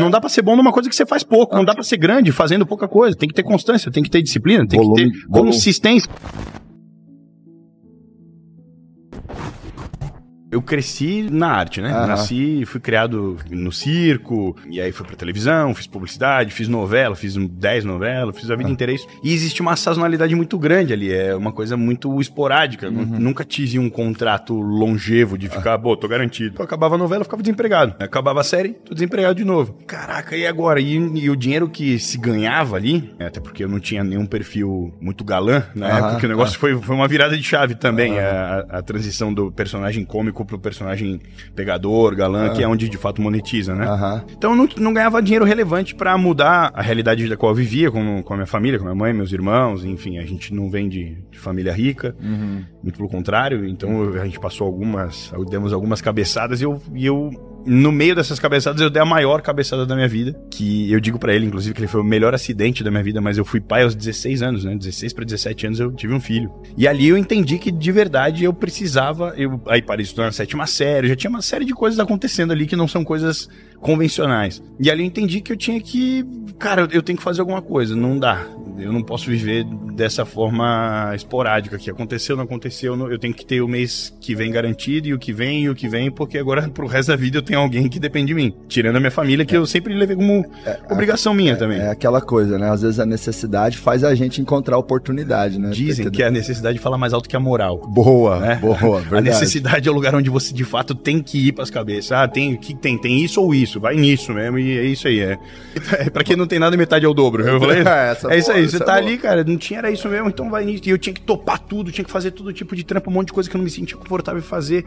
Não dá pra ser bom numa coisa que você faz pouco, não dá pra ser grande fazendo pouca coisa. Tem que ter constância, tem que ter disciplina, tem Volume- que ter volume. consistência. Eu cresci na arte, né? Aham. Nasci, fui criado no circo, e aí fui pra televisão, fiz publicidade, fiz novela, fiz um- 10 novelas, fiz a vida inteira isso. E existe uma sazonalidade muito grande ali, é uma coisa muito esporádica. Nunca tive um contrato longevo de ficar, pô, tô garantido. Eu acabava a novela, eu ficava desempregado. Acabava a série, tô desempregado de novo. Caraca, e agora? E, e o dinheiro que se ganhava ali, até porque eu não tinha nenhum perfil muito galã na época, que o negócio foi, foi uma virada de chave também, a- a transição do personagem cômico pro personagem pegador, galã, que é onde de fato monetiza, né? Aham. Então eu não, não ganhava dinheiro relevante pra mudar a realidade da qual eu vivia com, com a minha família, com a minha mãe, meus irmãos, enfim, a gente não vem de, de família rica, muito pelo contrário, então a gente passou algumas, demos algumas cabeçadas e eu, e eu no meio dessas cabeçadas eu dei a maior cabeçada da minha vida, que eu digo pra ele inclusive que ele foi o melhor acidente da minha vida, mas eu fui pai aos 16 anos, né? 16 pra 17 anos eu tive um filho. E ali eu entendi que de verdade eu precisava, eu aí parei de estudar na sétima série, já tinha uma série de coisas acontecendo ali que não são coisas convencionais. E ali eu entendi que eu tinha que, cara, eu tenho que fazer alguma coisa, não dá. Eu não posso viver dessa forma esporádica que aconteceu, não aconteceu, eu tenho que ter o mês que vem garantido e o que vem e o que vem, porque agora pro resto da vida eu tenho alguém que depende de mim, tirando a minha família que eu sempre levei como obrigação minha também. É aquela coisa, né? Às vezes a necessidade faz a gente encontrar oportunidade, né? Dizem que a necessidade fala mais alto que a moral. Boa, né? boa, A verdade. necessidade é o lugar onde você de fato tem que ir pras cabeças. Ah, tem que tem, tem isso ou isso, vai nisso mesmo e é isso aí, é. é pra quem não tem nada, metade é o dobro. Eu falei, É, é isso aí, você é tá ali, cara, não tinha era isso mesmo, então vai nisso. E eu tinha que topar tudo, tinha que fazer todo tipo de trampo, um monte de coisa que eu não me sentia confortável em fazer.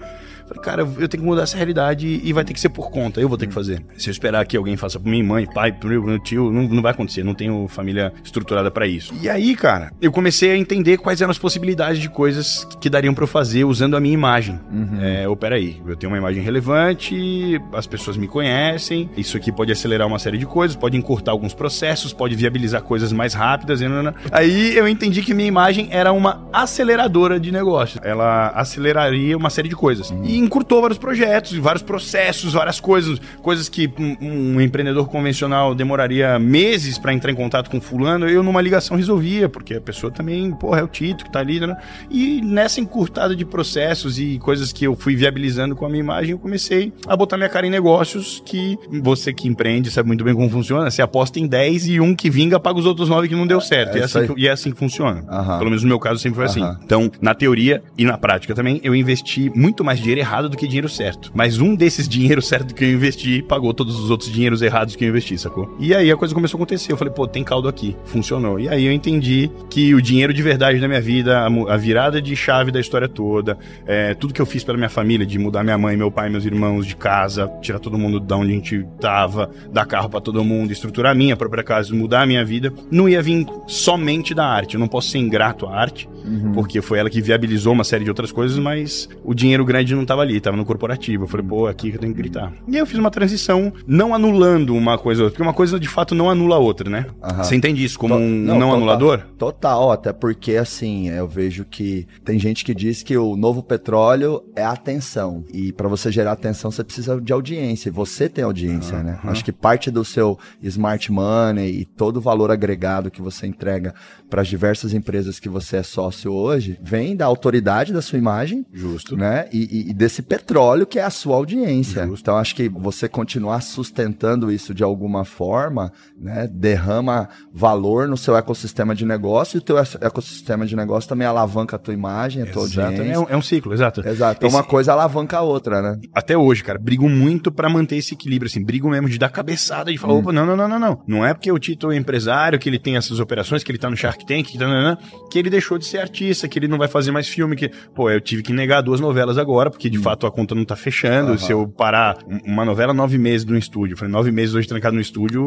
Falei, cara, eu tenho que mudar essa realidade e vai ter que ser por conta, eu vou ter que fazer. Se eu esperar que alguém faça por mim, mãe, pai, pro meu, tio, não, não vai acontecer, não tenho família estruturada pra isso. E aí, cara, eu comecei a entender quais eram as possibilidades de coisas que dariam pra eu fazer usando a minha imagem. É, ou peraí, eu tenho uma imagem relevante, as pessoas me conhecem, isso aqui pode acelerar uma série de coisas, pode encurtar alguns processos, pode viabilizar coisas mais rápidas. Nanana. Aí eu entendi que minha imagem era uma aceleradora de negócios. Ela aceleraria uma série de coisas. E encurtou vários projetos, vários processos, várias coisas, coisas que um, um empreendedor convencional demoraria meses pra entrar em contato com fulano, eu numa ligação resolvia, porque a pessoa também, porra, é o Tito que tá ali, né? E nessa encurtada de processos e coisas que eu fui viabilizando com a minha imagem, eu comecei a botar minha cara em negócios que você que empreende sabe muito bem como funciona. Você aposta em 10 e um que vinga paga os outros 9 que não deu certo. É e, é assim que, e é assim que funciona. Aham. Pelo menos no meu caso sempre foi assim. Aham. Então, na teoria e na prática também, eu investi muito mais dinheiro errado do que dinheiro certo. Mas um desses dinheiros certo que eu investi pagou todos os outros dinheiros errados que eu investi, sacou? E aí a coisa começou a acontecer. Eu falei, pô, tem caldo aqui. Funcionou. E aí eu entendi que o dinheiro de verdade da minha vida, a, virada de chave da história toda, é, tudo que eu fiz pela minha família, de mudar minha mãe, meu pai, meus irmãos de casa, tirar todo mundo da onde a gente tava, dar carro pra todo mundo, estruturar a minha própria casa, mudar a minha vida, não ia vir somente da arte. Eu não posso ser ingrato à arte, porque foi ela que viabilizou uma série de outras coisas, mas o dinheiro grande não tava ali, tava no corporativo. Eu falei, pô, aqui que eu tenho que gritar. E aí eu fiz uma transição, não anulando uma coisa ou outra, porque uma coisa de fato não anula a outra, né? Aham. Você entende isso como To- um não, total- anulador? Total, até porque assim, eu vejo que tem gente que diz que o novo petróleo é atenção. E para você gerar atenção, você precisa de audiência. E você tem audiência, né? Acho que parte do seu smart money e todo o valor agregado que você entrega para as diversas empresas que você é sócio hoje vem da autoridade da sua imagem, Justo. né? E, e- e desse petróleo que é a sua audiência. Justo. Então acho que você continuar sustentando isso de alguma forma, né, derrama valor no seu ecossistema de negócio e o teu eco- ecossistema de negócio também alavanca a tua imagem, a tua Exato. audiência. É um, é um ciclo, exato. Exato. Então Esse- uma coisa alavanca a outra, né? até hoje, cara, brigo muito pra manter esse equilíbrio, assim, brigo mesmo de dar cabeçada, de falar, opa, não, não, não, não, não. Não é porque o Tito é empresário, que ele tem essas operações, que ele tá no Shark Tank, que, tá, que ele deixou de ser artista, que ele não vai fazer mais filme, que, pô, eu tive que negar duas novelas agora, porque de hum. fato a conta não tá fechando. Uhum. Se eu parar uma novela nove meses no estúdio, falei, nove meses hoje trancado no estúdio,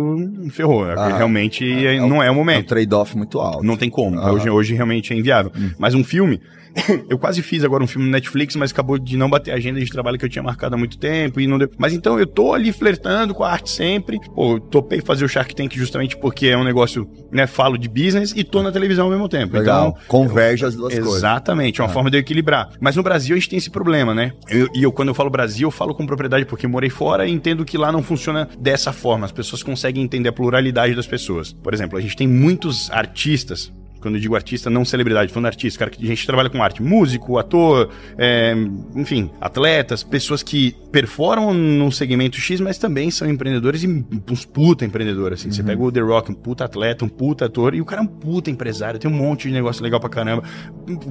ferrou. Ah, Realmente é, não é o momento. É um trade-off muito alto. Não tem como. Hoje, hoje realmente é inviável. Hum. Mas um filme, eu quase fiz agora um filme no Netflix, mas acabou de não bater a agenda de trabalho que eu tinha marcado há muito tempo e não deu. Mas então eu tô ali flertando com a arte sempre. Pô, topei fazer o Shark Tank justamente porque é um negócio, né, falo de business e tô na televisão ao mesmo tempo. Legal. Então, converge as duas exatamente, coisas. Exatamente, é uma ah. forma de eu equilibrar. Mas no Brasil a gente tem esse problema, né? Eu, e eu quando eu falo Brasil, eu falo com propriedade porque morei fora e entendo que lá não funciona dessa forma. As pessoas conseguem entender a pluralidade das pessoas. Por exemplo, a gente tem muitos artistas quando eu digo artista, não celebridade, falando artista, cara, que a gente trabalha com arte, músico, ator, é, enfim, atletas, pessoas que performam num segmento X, mas também são empreendedores e uns puta empreendedores, assim. Uhum. Você pega o The Rock, um puta atleta, um puta ator, e o cara é um puta empresário, tem um monte de negócio legal pra caramba.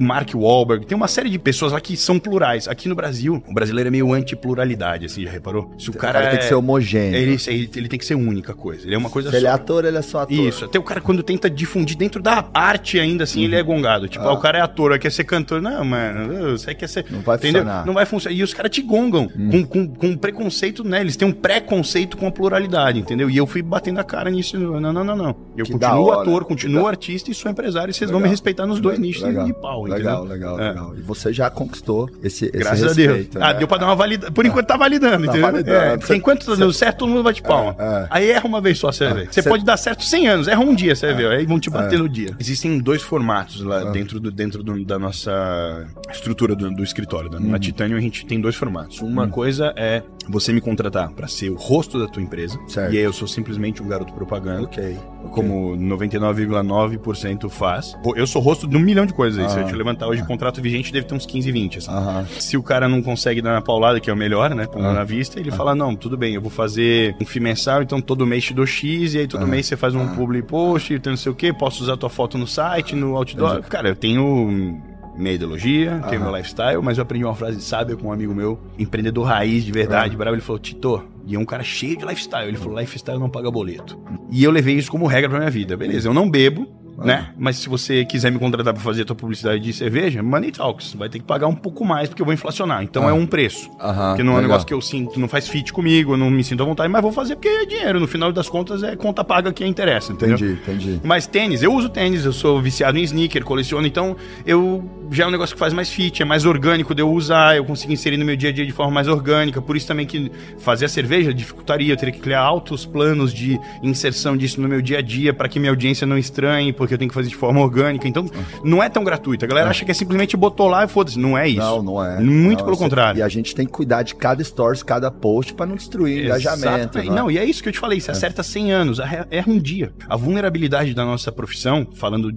Mark Wahlberg, tem uma série de pessoas lá que são plurais. Aqui no Brasil, o brasileiro é meio anti-pluralidade, assim, já reparou? Se o cara, o cara é... tem que ser homogêneo. Ele, ele, ele, tem que ser única coisa. Ele é uma coisa Se só. ele é ator, ele é só ator. Isso. Até o cara, quando tenta difundir dentro da arte, arte ainda assim, uhum. ele é uhum. gongado. Tipo, ah. o cara é ator, quer ser cantor. Não, mano, você quer ser. Não vai entendeu? funcionar. Não vai funcionar. E os caras te gongam uhum. com, com, com preconceito, né? Eles têm um preconceito com a pluralidade, entendeu? E eu fui batendo a cara nisso. Não, não, não, não. Eu que continuo ator, continuo artista e sou empresário. E vocês legal. vão me respeitar nos dois nichos legal. de pau, legal, Legal, é. legal. E você já conquistou esse, esse Graças respeito, a Deus. Né? Ah, deu pra dar uma valida. Por enquanto tá validando, tá entendeu? Validando. É, você... Enquanto tá dando certo, todo mundo bate palma. É, é. Aí erra uma vez só, você vê. Você pode dar certo 100 anos, erra um dia, você vê. Aí vão te bater no dia. Existem dois formatos lá ah. dentro, do, dentro do, da nossa estrutura do, do escritório. Né? Na Titanium a gente tem dois formatos. Uma hum. coisa é você me contratar para ser o rosto da tua empresa. Certo. E aí eu sou simplesmente um garoto propaganda. Ok. Como 99,9% faz. Eu sou rosto de um milhão de coisas aí. Se eu te levantar hoje, o contrato vigente deve ter uns 15, 20. Assim. Se o cara não consegue dar na paulada, que é o melhor, né? Pondo na vista, ele fala: não, tudo bem, eu vou fazer um FII mensal, então todo mês te dou X, e aí todo mês você faz um public post, então não sei o que, posso usar tua foto no site, no outdoor. Cara, eu tenho minha ideologia, tenho meu lifestyle, mas eu aprendi uma frase sábia com um amigo meu, empreendedor raiz de verdade, uhum. bravo, ele falou, Tito, e é um cara cheio de lifestyle, ele falou, lifestyle não paga boleto. E eu levei isso como regra pra minha vida, beleza, eu não bebo, né? Mas se você quiser me contratar para fazer a tua publicidade de cerveja, Money Talks. Vai ter que pagar um pouco mais porque eu vou inflacionar. Então ah. é um preço. Aham, porque não é um negócio que eu sinto, não faz fit comigo, eu não me sinto à vontade, mas vou fazer porque é dinheiro. No final das contas é conta paga que interessa, entendeu? Entendi, entendi. Mas tênis, eu uso tênis, eu sou viciado em sneaker, coleciono, então eu já é um negócio que faz mais fit, é mais orgânico de eu usar, eu consigo inserir no meu dia a dia de forma mais orgânica. Por isso também que fazer a cerveja dificultaria, eu teria que criar altos planos de inserção disso no meu dia a dia para que minha audiência não estranhe, porque eu tenho que fazer de forma orgânica. Então, não é tão gratuito. A galera é. acha que é simplesmente botou lá e foda-se. Não é isso. Não, não é. Muito não, pelo você... contrário. E a gente tem que cuidar de cada stories, cada post para não destruir engajamento. Né? Não, e é isso que eu te falei. Você é. acerta 100 anos, erra um dia. A vulnerabilidade da nossa profissão, falando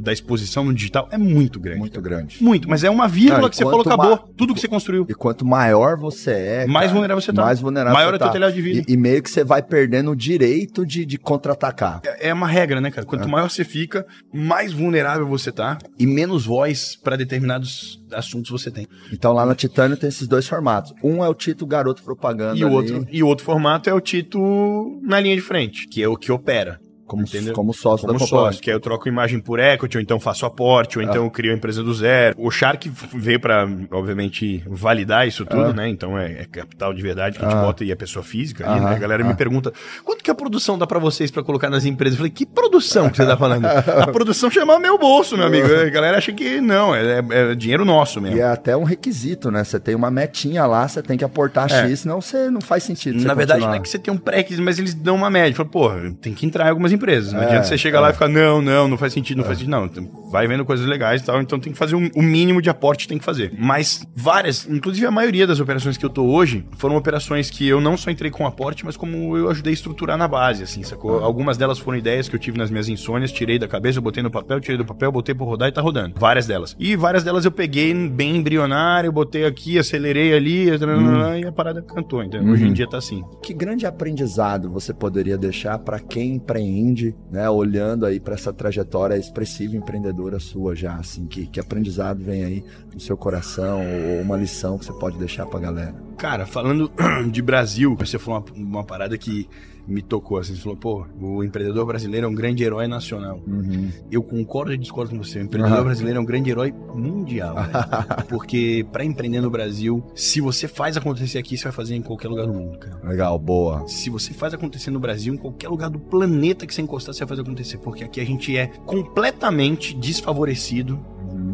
da exposição no digital é muito grande. Muito grande. Muito, mas é uma vírgula Não, que você falou, acabou. Tudo que você construiu. E quanto maior você é. Mais cara, vulnerável você tá. Mais vulnerável Maior você é tá. telhado de vida. E, e, meio que você vai perdendo o direito de, de contra-atacar. É, é, uma regra, né, cara? Quanto é. maior você fica, mais vulnerável você tá e menos voz para determinados assuntos você tem. Então lá na Titânio tem esses dois formatos. Um é o Tito Garoto Propaganda. E o, outro, e o outro formato é o Tito na linha de frente, que é o que opera. Como, como sócio como da sócio, que aí eu troco imagem por equity, ou então faço aporte, ou ah. então eu crio a empresa do zero. O Shark veio para, obviamente, validar isso tudo, ah. né? Então é, é, capital de verdade que a gente ah. bota e é pessoa física. Ali, né? A galera me pergunta, quanto que a produção dá para vocês para colocar nas empresas? Eu falei, que produção que você tá falando? a produção chama meu bolso, meu amigo. A galera acha que não, é, é, é, dinheiro nosso mesmo. E é até um requisito, né? Você tem uma metinha lá, você tem que aportar é. X, senão você não faz sentido. Na verdade, não é que você tem um pré mas eles dão uma média. Fala, pô, tem que entrar em algumas empresas. Não adianta você chega é. lá e fica, não, não, não faz sentido, não faz sentido. Não, vai vendo coisas legais e tal, então tem que fazer um, o mínimo de aporte tem que fazer. Mas várias, inclusive a maioria das operações que eu tô hoje, foram operações que eu não só entrei com aporte, mas como eu ajudei a estruturar na base, assim, sacou? Algumas delas foram ideias que eu tive nas minhas insônias, tirei da cabeça, botei no papel, tirei do papel, botei pra rodar e tá rodando. Várias delas. E várias delas eu peguei bem embrionário, botei aqui, acelerei ali, hum. e a parada cantou, então Hoje em uhum. dia tá assim. Que grande aprendizado você poderia deixar para quem empreende, né? olhando aí para essa trajetória expressiva empreendedora sua já, assim, que, que aprendizado vem aí no seu coração ou uma lição que você pode deixar para a galera? Cara, falando de Brasil, você falou uma, uma parada que me tocou. Assim, você falou, pô, o empreendedor brasileiro é um grande herói nacional. Uhum. Eu concordo e discordo com você. O empreendedor Aham. brasileiro é um grande herói mundial. velho. Porque pra empreender no Brasil, se você faz acontecer aqui, você vai fazer em qualquer lugar do mundo, cara. Legal, boa. Se você faz acontecer no Brasil, em qualquer lugar do planeta que você encostar, você vai fazer acontecer. Porque aqui a gente é completamente desfavorecido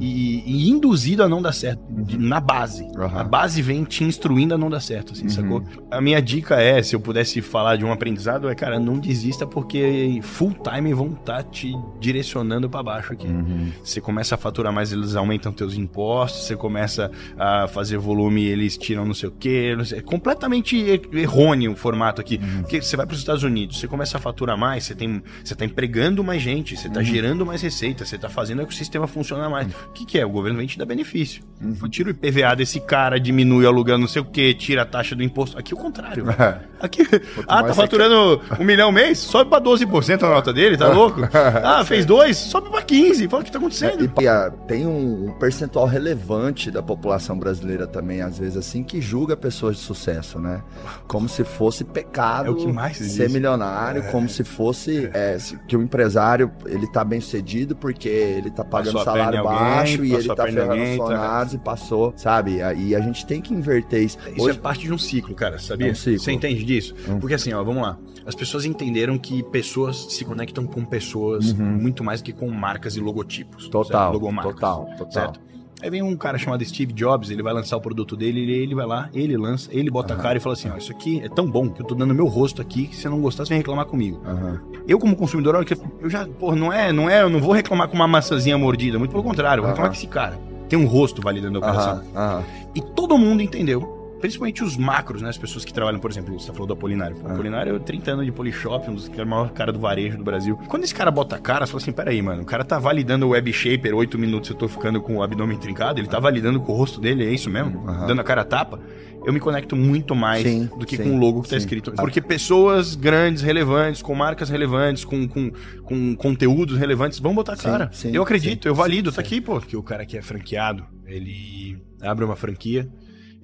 e, e induzido a não dar certo. de- na base. Aham. A base vem te instruindo a não dar certo, assim, Uhum. sacou? A minha dica é, se eu pudesse falar de um aprendizado, é, cara, não desista porque full time vão estar te direcionando pra baixo aqui. Uhum. Você começa a faturar mais, eles aumentam teus impostos, você começa a fazer volume, eles tiram não sei o quê. sei- É completamente er- errôneo o formato aqui. Porque você vai para os Estados Unidos, você começa a faturar mais, você, tem, você tá empregando mais gente, você tá gerando mais receita, você tá fazendo o ecossistema funcionar mais. O que, que é? O governo vem te dar benefício. Tira o IPVA desse cara, diminui o aluguel não sei o quê, tira a taxa do imposto. Aqui é o contrário. velho. Aqui, ah, tá faturando um milhão mês? Sobe pra 12% a nota dele, tá louco? Ah, fez dois? Sobe pra 15. Fala o que tá acontecendo. E ah, tem um, um percentual relevante da população brasileira também, às vezes, assim, que julga pessoas de sucesso, né? Como se fosse pecado É o que mais ser existe. milionário, como se fosse é, se- que o empresário ele tá bem sucedido porque ele tá pagando salário alguém, baixo e ele tá ferrando os tá- funcionários e passou, sabe? E a gente tem que inverter isso. Isso Hoje- é parte de um ciclo, cara, sabia? É um ciclo. Você entende disso? Hum. Porque assim, ó, vamos lá. As pessoas entenderam que pessoas se conectam com pessoas muito mais do que com marcas e logotipos. Uhum. Total, certo? Logomarcas. total, total. Certo? Aí vem um cara chamado Steve Jobs, ele vai lançar o produto dele, ele, ele vai lá, ele lança, ele bota a cara e fala assim, ó, isso aqui é tão bom que eu tô dando meu rosto aqui, que se você não gostar, você vem reclamar comigo. Aham. Eu, como consumidor, olha que eu já, pô, não é, não é, eu não vou reclamar com uma maçãzinha mordida, muito pelo contrário, eu vou reclamar com esse cara. Tem um rosto validando a operação. E todo mundo entendeu. Principalmente os macros, né? As pessoas que trabalham, por exemplo, você falou do Apolinário. O Ah. Apolinário é 30 anos de Polishop, um dos que é o maior cara do varejo do Brasil. Quando esse cara bota a cara, você fala assim: peraí, mano, o cara tá validando o web shaper, 8 minutos eu tô ficando com o abdômen trincado, ele tá validando com o rosto dele, é isso mesmo? Aham. Dando a cara a tapa. Eu me conecto muito mais Sim, do que sim, com o logo que tá sim. escrito. Porque pessoas grandes, relevantes, com marcas relevantes, com, com, com conteúdos relevantes, vão botar cara. sim, eu acredito, sim, eu valido, sim, tá aqui, pô. Que o cara que é franqueado, ele abre uma franquia,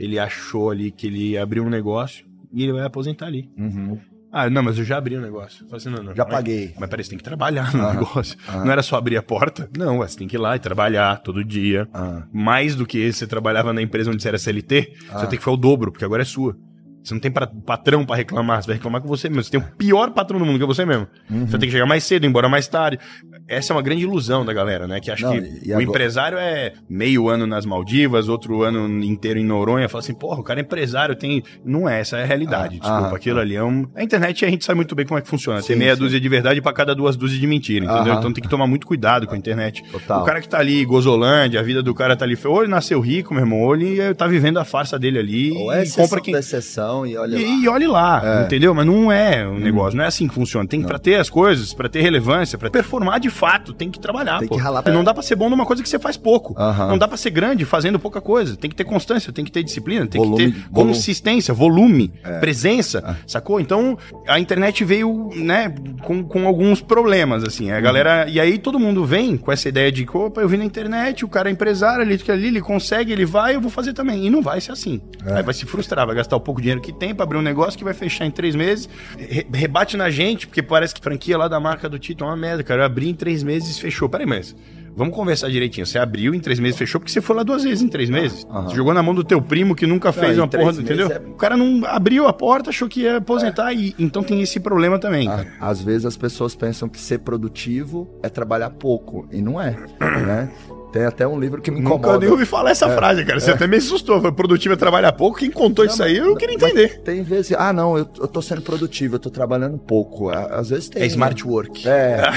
ele achou ali que ele abriu um negócio e ele vai aposentar ali. Uhum. Ah, não, mas eu já abri o negócio. Fala assim, não, não. Já mas- paguei. Mas peraí, você tem que trabalhar no Aham, negócio. aham. Não era só abrir a porta. Não, você tem que ir lá e trabalhar todo dia. Ah, Mais do que você trabalhava na empresa onde você era CLT, Ah. você tem que fazer o dobro, porque agora é sua. Você não tem pra- patrão pra reclamar, você vai reclamar com você mesmo. Você tem o pior patrão do mundo, que é você mesmo. Uhum. Você tem que chegar mais cedo, ir embora mais tarde. Essa é uma grande ilusão da galera, né? Que acha Não, que o agora- empresário é meio ano nas Maldivas, outro ano inteiro em Noronha. Fala assim, porra, o cara é empresário, tem. Não é, essa é a realidade. Ah, desculpa. ah, Aquilo ali é um. A internet a gente sabe muito bem como é que funciona. tem Sim, meia sim. dúzia de verdade pra cada duas dúzias de mentira, entendeu? Então tem que tomar muito cuidado com a internet. Total. O cara que tá ali, Gozolândia, a vida do cara tá ali. Ou ele nasceu rico, meu irmão, ou ele tá vivendo a farsa dele ali Ou é e exceção compra quem. da exceção e olha E, lá. Hum. e olhe lá, entendeu? Mas não é um negócio, não é assim que funciona. Tem que pra ter as coisas, pra ter relevância, pra performar de fato, tem que trabalhar, Tem pô. que ralar. Não dá pra ser bom numa coisa que você faz pouco. Aham. Não dá pra ser grande fazendo pouca coisa. Tem que ter constância, tem que ter disciplina, tem Volume- que ter volume. consistência, volume, É. presença, sacou? Então, a internet veio, né, com, com alguns problemas, assim. A galera... E aí todo mundo vem com essa ideia de que, opa, eu vi na internet, o cara é empresário, ele fica ali, ele consegue, ele vai, eu vou fazer também. E não vai ser assim. É. Aí vai se frustrar, vai gastar o pouco dinheiro que tem pra abrir um negócio que vai fechar em três meses, re- rebate na gente, porque parece que franquia lá da marca do Tito é uma merda, cara. Eu abri em três meses e fechou. Peraí, mas vamos conversar direitinho. Você abriu em três meses, fechou, porque você foi lá duas vezes em três meses. aham. Você jogou na mão do teu primo que nunca fez em uma três porra, meses entendeu? é- O cara não abriu a porta, achou que ia aposentar, e então tem esse problema também, Ah. Às vezes as pessoas pensam que ser produtivo é trabalhar pouco, e não é, né? Tem até um livro que me Nunca incomoda. nem ouvi falar essa frase, cara. Você até me assustou. Foi produtivo é trabalhar pouco. Quem contou isso aí, eu queria entender. Tem vezes, ah não, eu, eu tô sendo produtivo, eu tô trabalhando pouco. Às vezes tem. É né? smart work. É.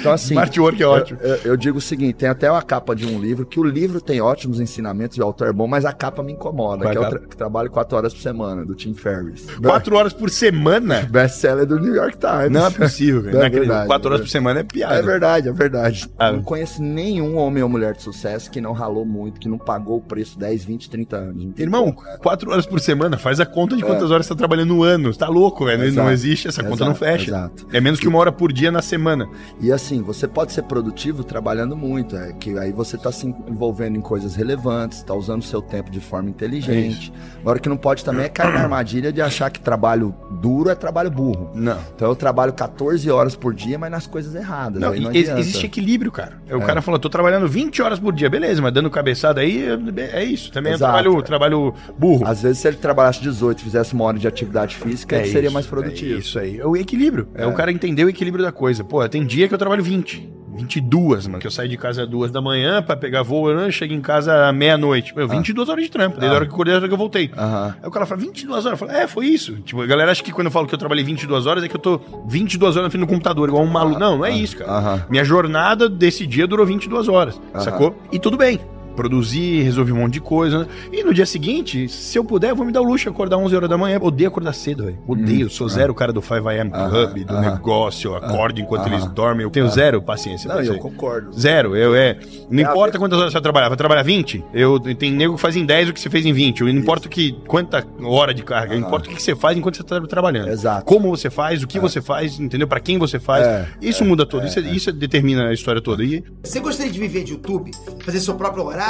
Então assim. Smart work é ótimo. Eu, eu- digo o seguinte, tem até uma capa de um livro, que o livro tem ótimos ensinamentos, o autor é bom, mas a capa me incomoda, Qual que é o capa? tra que trabalho quatro horas por semana, do Tim Ferriss. Quatro horas por semana? Best-seller do New York Times. Não é possível, cara. Não, Não é verdade, Quatro horas é por semana é piada. É verdade, é verdade. Ah. Não conheço nenhum um homem ou mulher de sucesso que não ralou muito, que não pagou o preço 10, 20, 30 anos. Não Irmão, quatro horas por semana, faz a conta de quantas horas você tá trabalhando no ano. Você tá louco, velho. Não Exato. existe, essa conta não Exato, fecha. exato. É menos que uma hora por dia na semana. E assim, você pode ser produtivo trabalhando muito, é que aí você tá se envolvendo em coisas relevantes, tá usando seu tempo de forma inteligente. Agora o que não pode também é cair na armadilha de achar que trabalho duro é trabalho burro. Não. Então eu trabalho 14 horas por dia, mas nas coisas erradas. Não, não adianta. existe equilíbrio, cara. O cara falou, tô trabalhando 20 horas por dia, beleza, mas dando cabeçada aí é isso. Também Exato. é um trabalho, trabalho burro. Às vezes, se ele trabalhasse 18 fizesse uma hora de atividade física, ele seria isso, mais produtivo. É isso aí. É o equilíbrio. É. o cara entender o equilíbrio da coisa. Pô, tem dia que eu trabalho 20. 22, mano. Que eu saio de casa às duas da manhã pra pegar voo, né? chego em casa à meia-noite. Meu, 22 horas de trampo. Desde a hora que eu acordei, a hora que eu voltei. Aham. Aí o cara fala, 22 horas? Eu falo, é, foi isso. Tipo, a galera acha que quando eu falo que eu trabalhei 22 horas é que eu tô 22 horas na frente do computador, igual um maluco. Não, não é isso, cara. Minha jornada desse dia durou 22 horas, sacou? E tudo bem. Produzi, resolvi um monte de coisa. E no dia seguinte, se eu puder, eu vou me dar o luxo de acordar 11 horas da manhã. Odeio acordar cedo, velho. Odeio. Sou zero cara do 5am Club, do Aham. negócio. Eu acordo enquanto Aham. eles dormem. Eu tenho zero paciência. Não, eu concordo. Zero, eu é. Não É, importa a- quantas horas você vai trabalhar. Vai trabalhar 20? Eu tem nego que faz em 10 o que você fez em 20. Não importa que quanta hora de carga, não importa o que você faz enquanto você tá trabalhando. Exato. Como você faz, o que você faz, entendeu? Pra quem você faz. É, isso muda tudo. isso, isso determina a história toda. E Você gostaria de viver de YouTube, fazer seu próprio horário,